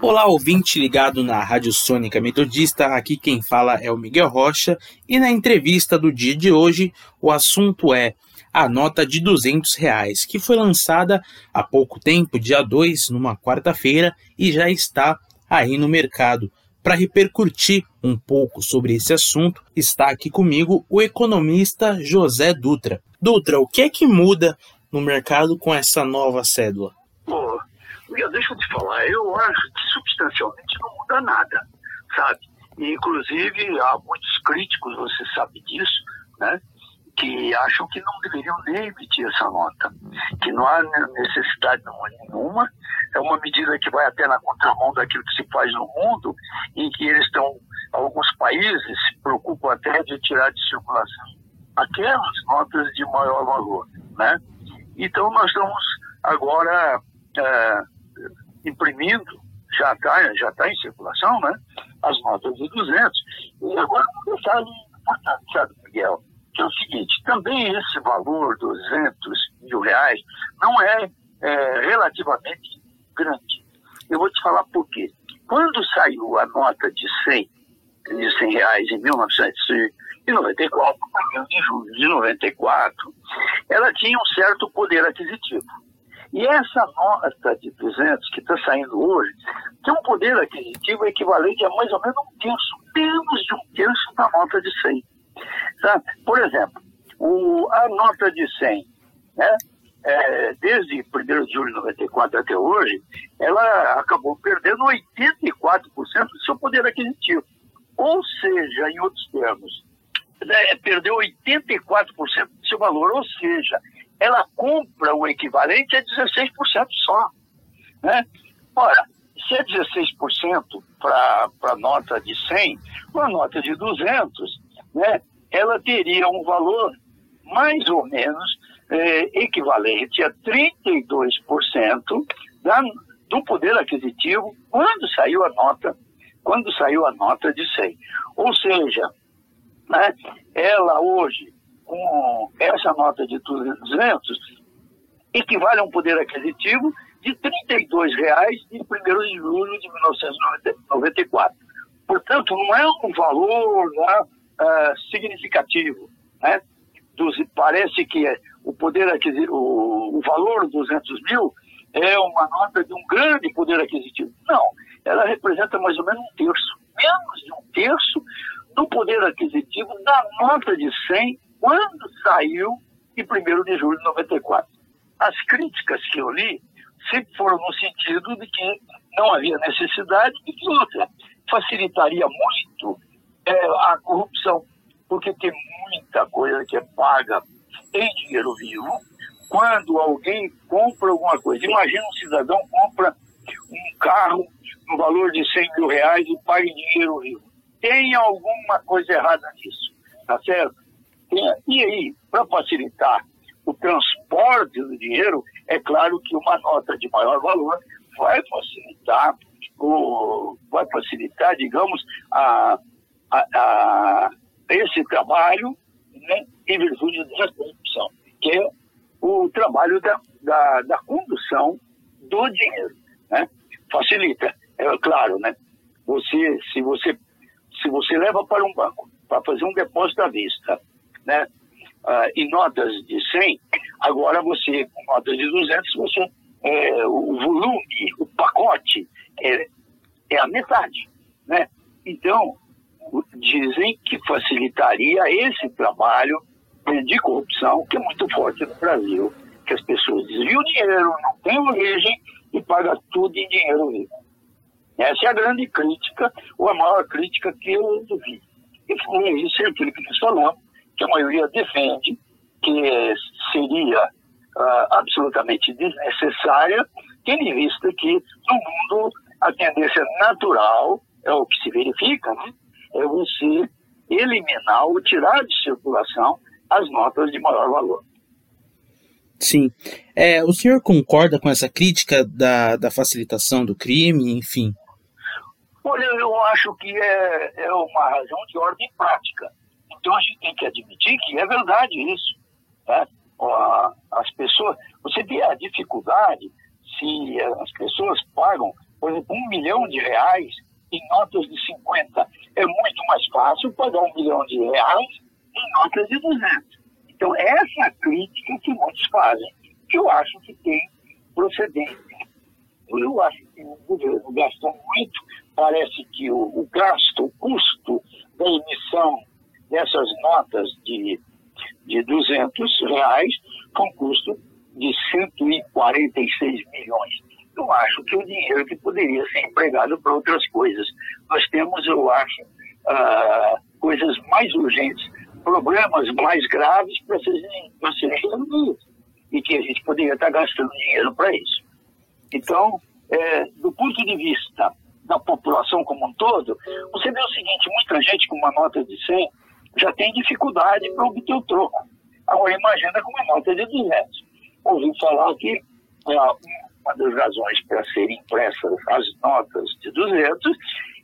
Olá, ouvinte ligado na Rádio Sônica Metodista. Aqui quem fala é o Miguel Rocha e na entrevista do dia de hoje o assunto é a nota de 200 reais, que foi lançada há pouco tempo, dia 2, numa quarta-feira, e já está aí no mercado. Para repercutir um pouco sobre esse assunto, está aqui comigo o economista José Dutra. Dutra, o que é que muda no mercado com essa nova cédula? Pô, deixa eu te falar, eu acho que substancialmente não muda nada, sabe? E, inclusive, há muitos críticos, você sabe disso, né? que acham que não deveriam nem emitir essa nota, que não há necessidade nenhuma, é uma medida que vai até na contramão daquilo que se faz no mundo, em que eles estão, alguns países se preocupam até de tirar de circulação aquelas notas de maior valor, né? Então nós estamos agora é, imprimindo, já está já tá em circulação, né? As notas de 200. E agora um detalhe importante, sabe, Miguel? que é o seguinte, também esse valor, 200 mil reais, não é, é relativamente grande. Eu vou te falar por quê. Quando saiu a nota de 100, de 100 reais em 1994, em julho de 94, ela tinha um certo poder aquisitivo. E essa nota de 200 que está saindo hoje tem um poder aquisitivo equivalente a mais ou menos um terço, menos de um terço da nota de 100. Sabe? Por exemplo, o, a nota de 100, né? É, desde 1 de julho de 94 até hoje, ela acabou perdendo 84% do seu poder aquisitivo. Ou seja, em outros termos, né, perdeu 84% do seu valor, ou seja, ela compra o equivalente a 16% só. Né? Ora, se é 16% para a nota de 100, uma nota de 200, né, ela teria um valor mais ou menos é, equivalente a 32% da, do poder aquisitivo quando saiu a nota, quando saiu a nota de 100. Ou seja, né, ela hoje, com essa nota de 200, equivale a um poder aquisitivo de 32 reais em 1 de julho de 1994. Portanto, não é um valor, não é uh, significativo. Né? Dos, parece que o poder o, o valor dos 200 mil é uma nota de um grande poder aquisitivo. Não, ela representa mais ou menos um terço, menos de um terço do poder aquisitivo da nota de 100 quando saiu em 1 de julho de 94. As críticas que eu li sempre foram no sentido de que não havia necessidade e que outra facilitaria muito é a corrupção, porque tem muita coisa que é paga em dinheiro vivo. Quando alguém compra alguma coisa, imagina um cidadão compra um carro no valor de 100 mil reais e paga em dinheiro vivo. Tem alguma coisa errada nisso, tá certo? E aí, para facilitar o transporte do dinheiro, é claro que uma nota de maior valor vai facilitar, o, vai facilitar, digamos, a, a, a esse trabalho né, em virtude dessa corrupção, que é o trabalho da, da, da condução do dinheiro. Né? Facilita, é claro, né? Você, se você se você leva para um banco para fazer um depósito à vista, né, uh, em notas de 100, agora você, com notas de 200, você, é, o volume, o pacote é, é a metade, né? Então, dizem que facilitaria esse trabalho de corrupção que é muito forte no Brasil, que as pessoas desviam dinheiro, não tem origem e pagam tudo em dinheiro vivo. Essa é a grande crítica, ou a maior crítica que eu vi. E com isso é aquilo que nós falamos, que a maioria defende, que seria uh, absolutamente desnecessária, tendo em vista que no mundo a tendência natural é o que se verifica, né? é você eliminar ou tirar de circulação as notas de maior valor. Sim. É, o senhor concorda com essa crítica da, da facilitação do crime, enfim? Olha, eu acho que é, é uma razão de ordem prática. Então a gente tem que admitir que é verdade isso. Né? As pessoas, você vê a dificuldade se as pessoas pagam Por exemplo, um milhão de reais em notas de 50. É muito mais fácil pagar um milhão de reais em notas de 200. Então, essa é crítica que muitos fazem, que eu acho que tem procedência. Eu acho que o governo gastou muito, parece que o gasto, o custo da emissão dessas notas de, de 200 reais com custo de 146 milhões. Eu acho que o dinheiro que poderia ser empregado para outras coisas. Nós temos, eu acho, uh, coisas mais urgentes, problemas mais graves para serem, para serem resolvidos e que a gente poderia estar gastando dinheiro para isso. Então, é, do ponto de vista da população como um todo, você vê o seguinte, muita gente com uma nota de 100 já tem dificuldade para obter o troco. Agora imagina com uma nota de 200. Ouvi falar que é, uma das razões para serem impressas as notas de 200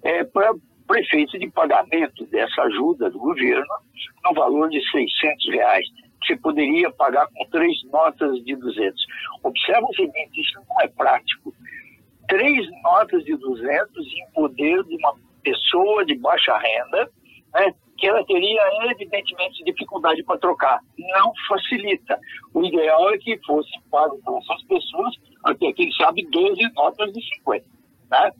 é para prefeito de pagamento dessa ajuda do governo no valor de 600 reais você poderia pagar com três notas de 200. Observa o seguinte, isso não é prático. Três notas de 200 em poder de uma pessoa de baixa renda, né, que ela teria, evidentemente, dificuldade para trocar. Não facilita. O ideal é que fosse pago para essas pessoas, até quem sabe, 12 notas de 50, né?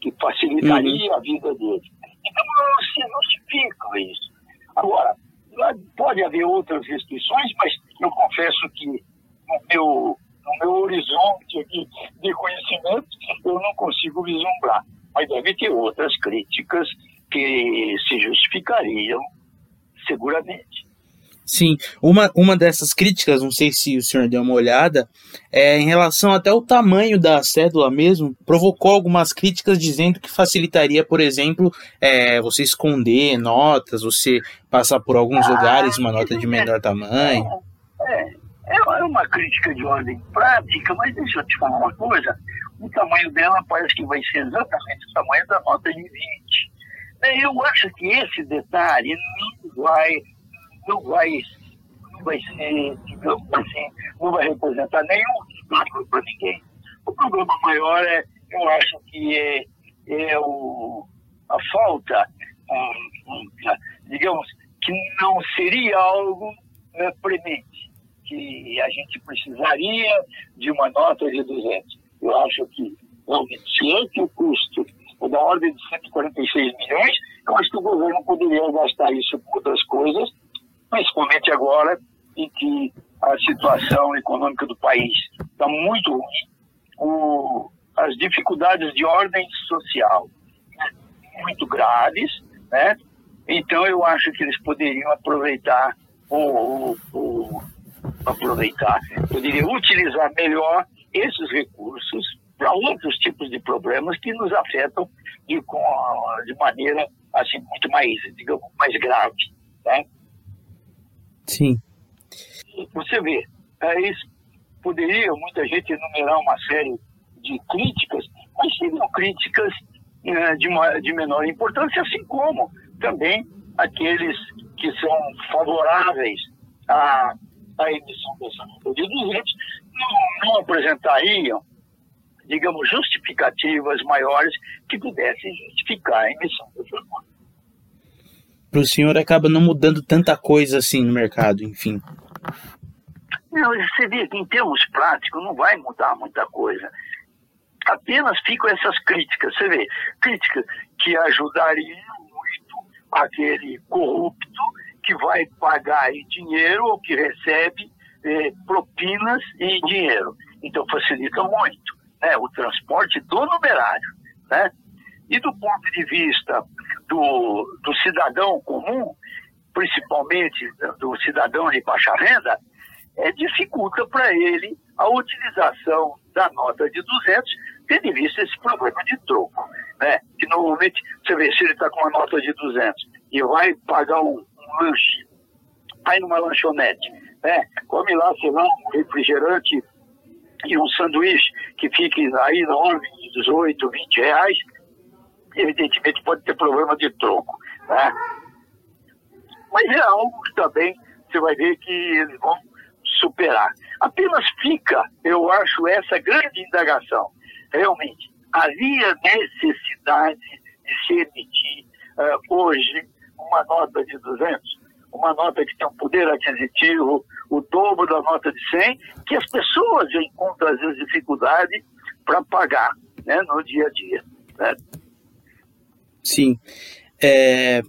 que facilitaria uhum. a vida deles. Então, não se justifica isso. Agora, pode haver outras restrições, mas eu confesso que no meu, no meu horizonte aqui de conhecimento, eu não consigo vislumbrar. Mas deve ter outras críticas que se justificariam seguramente. Sim, uma, uma dessas críticas, não sei se o senhor deu uma olhada, é em relação até o tamanho da cédula mesmo, provocou algumas críticas dizendo que facilitaria, por exemplo, é, você esconder notas, você passar por alguns ah, lugares uma nota de menor tamanho. É, é, é uma crítica de ordem prática, mas deixa eu te falar uma coisa, o tamanho dela parece que vai ser exatamente o tamanho da nota de 20. Eu acho que esse detalhe não vai, não vai, não vai ser, digamos assim, não vai representar nenhum obstáculo para ninguém. O problema maior é, eu acho que é, é o, a falta, digamos, que não seria algo é, premente, que a gente precisaria de uma nota de 200. Eu acho que, realmente, se é que o custo da ordem de 146 milhões, eu acho que o governo poderia gastar isso com outras coisas, principalmente agora em que a situação econômica do país está muito ruim, o, as dificuldades de ordem social né, muito graves, né? Então eu acho que eles poderiam aproveitar ou, aproveitar, poderiam utilizar melhor esses recursos para outros tipos de problemas que nos afetam de, de maneira assim muito mais, digamos, mais grave, né? Sim. Você vê, é, isso poderia muita gente enumerar uma série de críticas, mas seriam críticas é, de, uma, de menor importância, assim como também aqueles que são favoráveis à, à emissão dessa nota de 200 não, não apresentariam digamos, justificativas maiores que pudessem justificar a emissão dessa nota. Para o senhor acaba não mudando tanta coisa assim no mercado, enfim. Não, você vê que em termos práticos não vai mudar muita coisa. Apenas ficam essas críticas. Você vê, críticas que ajudariam muito aquele corrupto que vai pagar em dinheiro ou que recebe eh, propinas em dinheiro. Então facilita muito né, o transporte do numerário. Né? E do ponto de vista do, do cidadão comum, principalmente do cidadão de baixa renda, é, dificulta para ele a utilização da nota de 200, tendo em vista esse problema de troco. Né? Que normalmente, você vê, se ele está com uma nota de 200 e vai pagar um, um lanche, vai numa lanchonete, né? come lá, sei lá, um refrigerante e um sanduíche que fique aí na ordem de 18, 20 reais, evidentemente pode ter problema de troco. Né? Mas é algo que também você vai ver que eles vão superar. Apenas fica, eu acho, essa grande indagação. Realmente, havia necessidade de se emitir uh, hoje uma nota de 200, uma nota que tem um poder aquisitivo o dobro da nota de 100, que as pessoas encontram às vezes dificuldade para pagar né, no dia a dia. Né? Sim. É,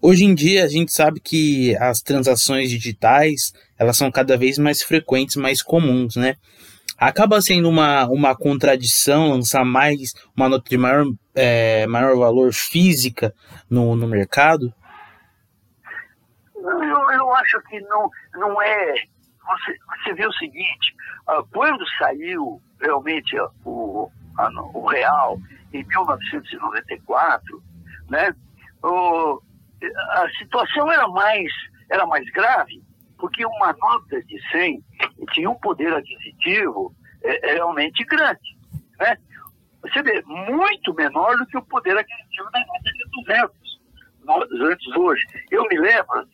hoje em dia a gente sabe que as transações digitais elas são cada vez mais frequentes, mais comuns, né? Acaba sendo uma, uma contradição lançar mais uma nota de maior, é, maior valor física no, no mercado? Eu, eu acho que não, não é. Você, você vê o seguinte: uh, quando saiu realmente o, a, o real em 1994, né, o, a situação era mais, era mais grave, porque uma nota de 100 tinha um poder aquisitivo é, é, realmente grande. Né? Você vê, muito menor do que o poder aquisitivo da nota de 200 antes hoje. Eu me lembro,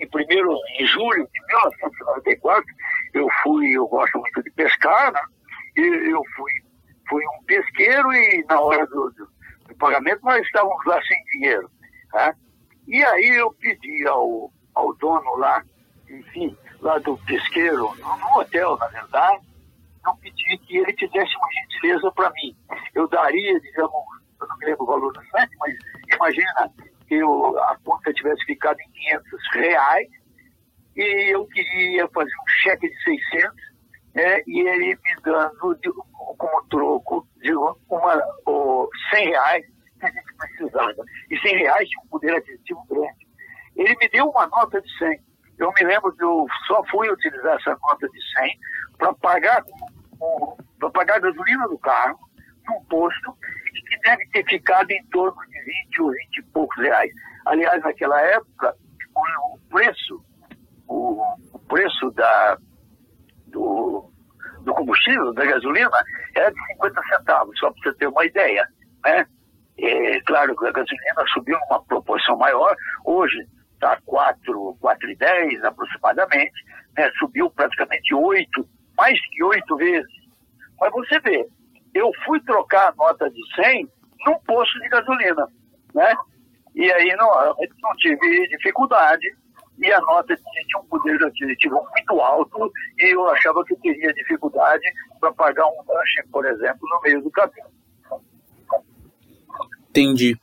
em primeiro, em julho de 1994, eu fui, eu gosto muito de pescar, né? E eu fui, fui um pesqueiro e na hora do, do, do pagamento nós estávamos lá sem dinheiro, tá? E aí eu pedi ao, ao dono lá, enfim, lá do pesqueiro, no hotel, na verdade, eu pedi que ele fizesse uma gentileza para mim. Eu daria, digamos, eu não me lembro o valor do frete, mas imagina que eu, a conta tivesse ficado em 500 reais e eu queria fazer um cheque de 600 né, e ele me dando de, como troco de uma, oh, 100 reais que a gente precisava. E 100 reais tinha um poder aquisitivo grande. Ele me deu uma nota de 100. Eu me lembro que eu só fui utilizar essa nota de 100 para pagar, para pagar a gasolina do carro num posto que deve ter ficado em torno de 20 ou 20 e poucos reais. Aliás, naquela época, o, preço, o, preço da, do, do, combustível, da gasolina, era de 50 centavos, só para você ter uma ideia. Né? É, claro que a gasolina subiu numa proporção maior, hoje está 4, 4,10 aproximadamente, né? subiu praticamente 8, mais que 8 vezes. Mas você vê, eu fui trocar a nota de 100 num posto de gasolina, né? E aí não, não tive dificuldade e a nota tinha um poder aquisitivo muito alto e eu achava que eu teria dificuldade para pagar um lanche, por exemplo, no meio do caminho. Entendi.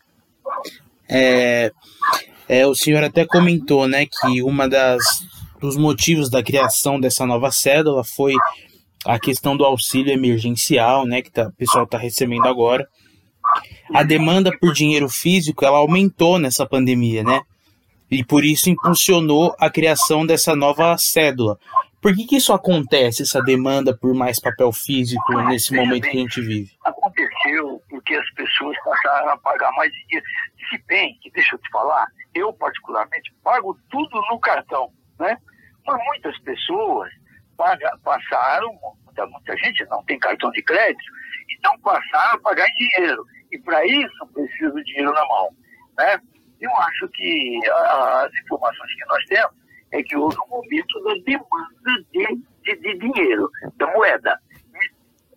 É, é, o senhor até comentou, né, que uma das dos motivos da criação dessa nova cédula foi a questão do auxílio emergencial, né, que tá, o pessoal está recebendo agora. A demanda por dinheiro físico ela aumentou nessa pandemia, né? E por isso impulsionou a criação dessa nova cédula. Por que, que isso acontece, essa demanda por mais papel físico nesse momento que a gente vive? Aconteceu porque as pessoas passaram a pagar mais dinheiro. Se bem que, deixa eu te falar, eu particularmente pago tudo no cartão, né? Mas muitas pessoas passaram, muita, muita gente não tem cartão de crédito, então passaram a pagar em dinheiro. E para isso precisa do dinheiro na mão. Né? Eu acho que as informações que nós temos é que houve um momento da demanda de, de, de dinheiro, da moeda.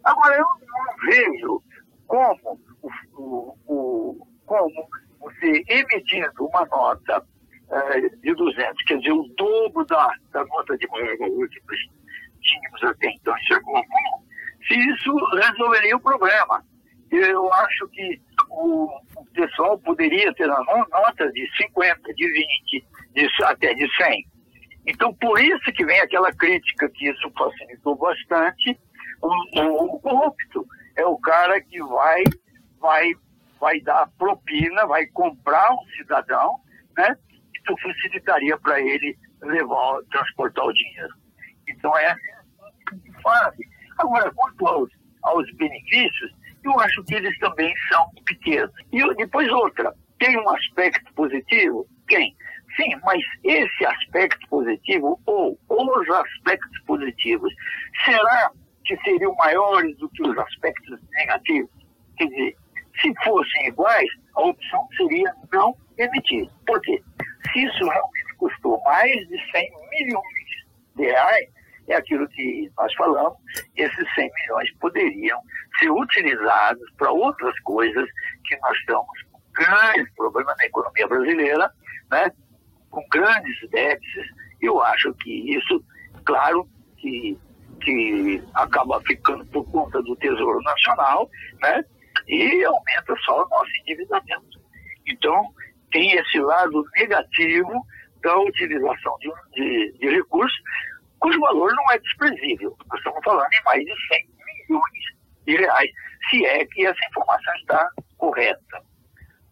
Agora, eu não vejo como, o, o, o, como você emitindo uma nota é, de 200, quer dizer, o dobro da, da nota de valor que tínhamos até então em algum se isso resolveria o problema. Eu acho que o, pessoal poderia ter a nota de 50, de 20, de, até de 100. Então, por isso que vem aquela crítica que isso facilitou bastante. O, o, o corrupto é o cara que vai, vai, vai dar propina, vai comprar um cidadão, né? Isso facilitaria para ele levar, transportar o dinheiro. Então, é Agora, quanto aos, aos benefícios, eu acho que eles também são pequenos. E depois outra, tem um aspecto positivo? Tem. Sim, mas esse aspecto positivo, ou os aspectos positivos, será que seriam maiores do que os aspectos negativos? Quer dizer, se fossem iguais, a opção seria não emitir. Por quê? Se isso realmente custou mais de 100 milhões de reais, é aquilo que nós falamos, esses 100 milhões poderiam ser utilizados para outras coisas que nós estamos com grandes problemas na economia brasileira, né? com grandes déficits. Eu acho que isso, claro, que, que acaba ficando por conta do Tesouro Nacional, né? e aumenta só o nosso endividamento. Então, tem esse lado negativo da utilização de, de, de recursos, cujo valor não é desprezível. Nós estamos falando em mais de 100 milhões de reais, se é que essa informação está correta.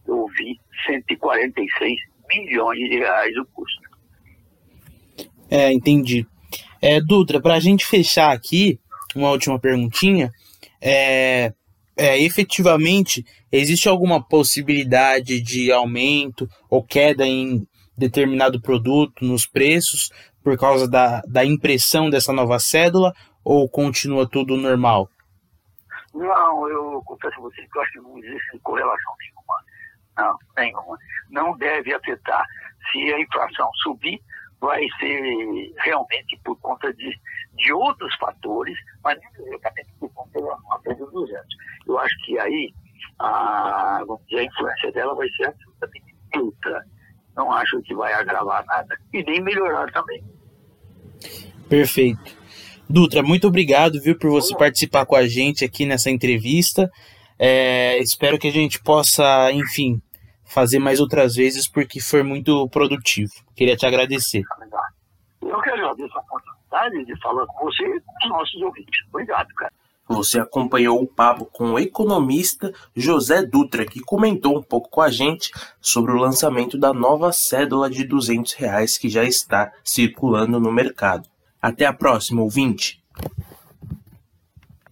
Eu ouvi 146 milhões de reais o custo. É, entendi. É, Dutra, para a gente fechar aqui, uma última perguntinha. É, é, efetivamente, existe alguma possibilidade de aumento ou queda em determinado produto nos preços por causa da, da impressão dessa nova cédula ou continua tudo normal? Não, eu confesso a vocês que eu acho que não existe correlação nenhuma. Não, nenhuma. Não deve afetar. Se a inflação subir, vai ser realmente por conta de, de outros fatores, mas não diretamente por conta da nota dos 200. Eu acho que aí a, vamos dizer, a influência dela vai ser absolutamente neutra. Não acho que vai agravar nada e nem melhorar também. Perfeito. Dutra, muito obrigado, viu, por você participar com a gente aqui nessa entrevista. É, espero que a gente possa, enfim, fazer mais outras vezes, porque foi muito produtivo. Queria te agradecer. Eu que agradeço a oportunidade de falar com você e com os nossos ouvintes. Obrigado, cara. Você acompanhou o papo com o economista José Dutra, que comentou um pouco com a gente sobre o lançamento da nova cédula de 200 reais que já está circulando no mercado. Até a próxima, ouvinte!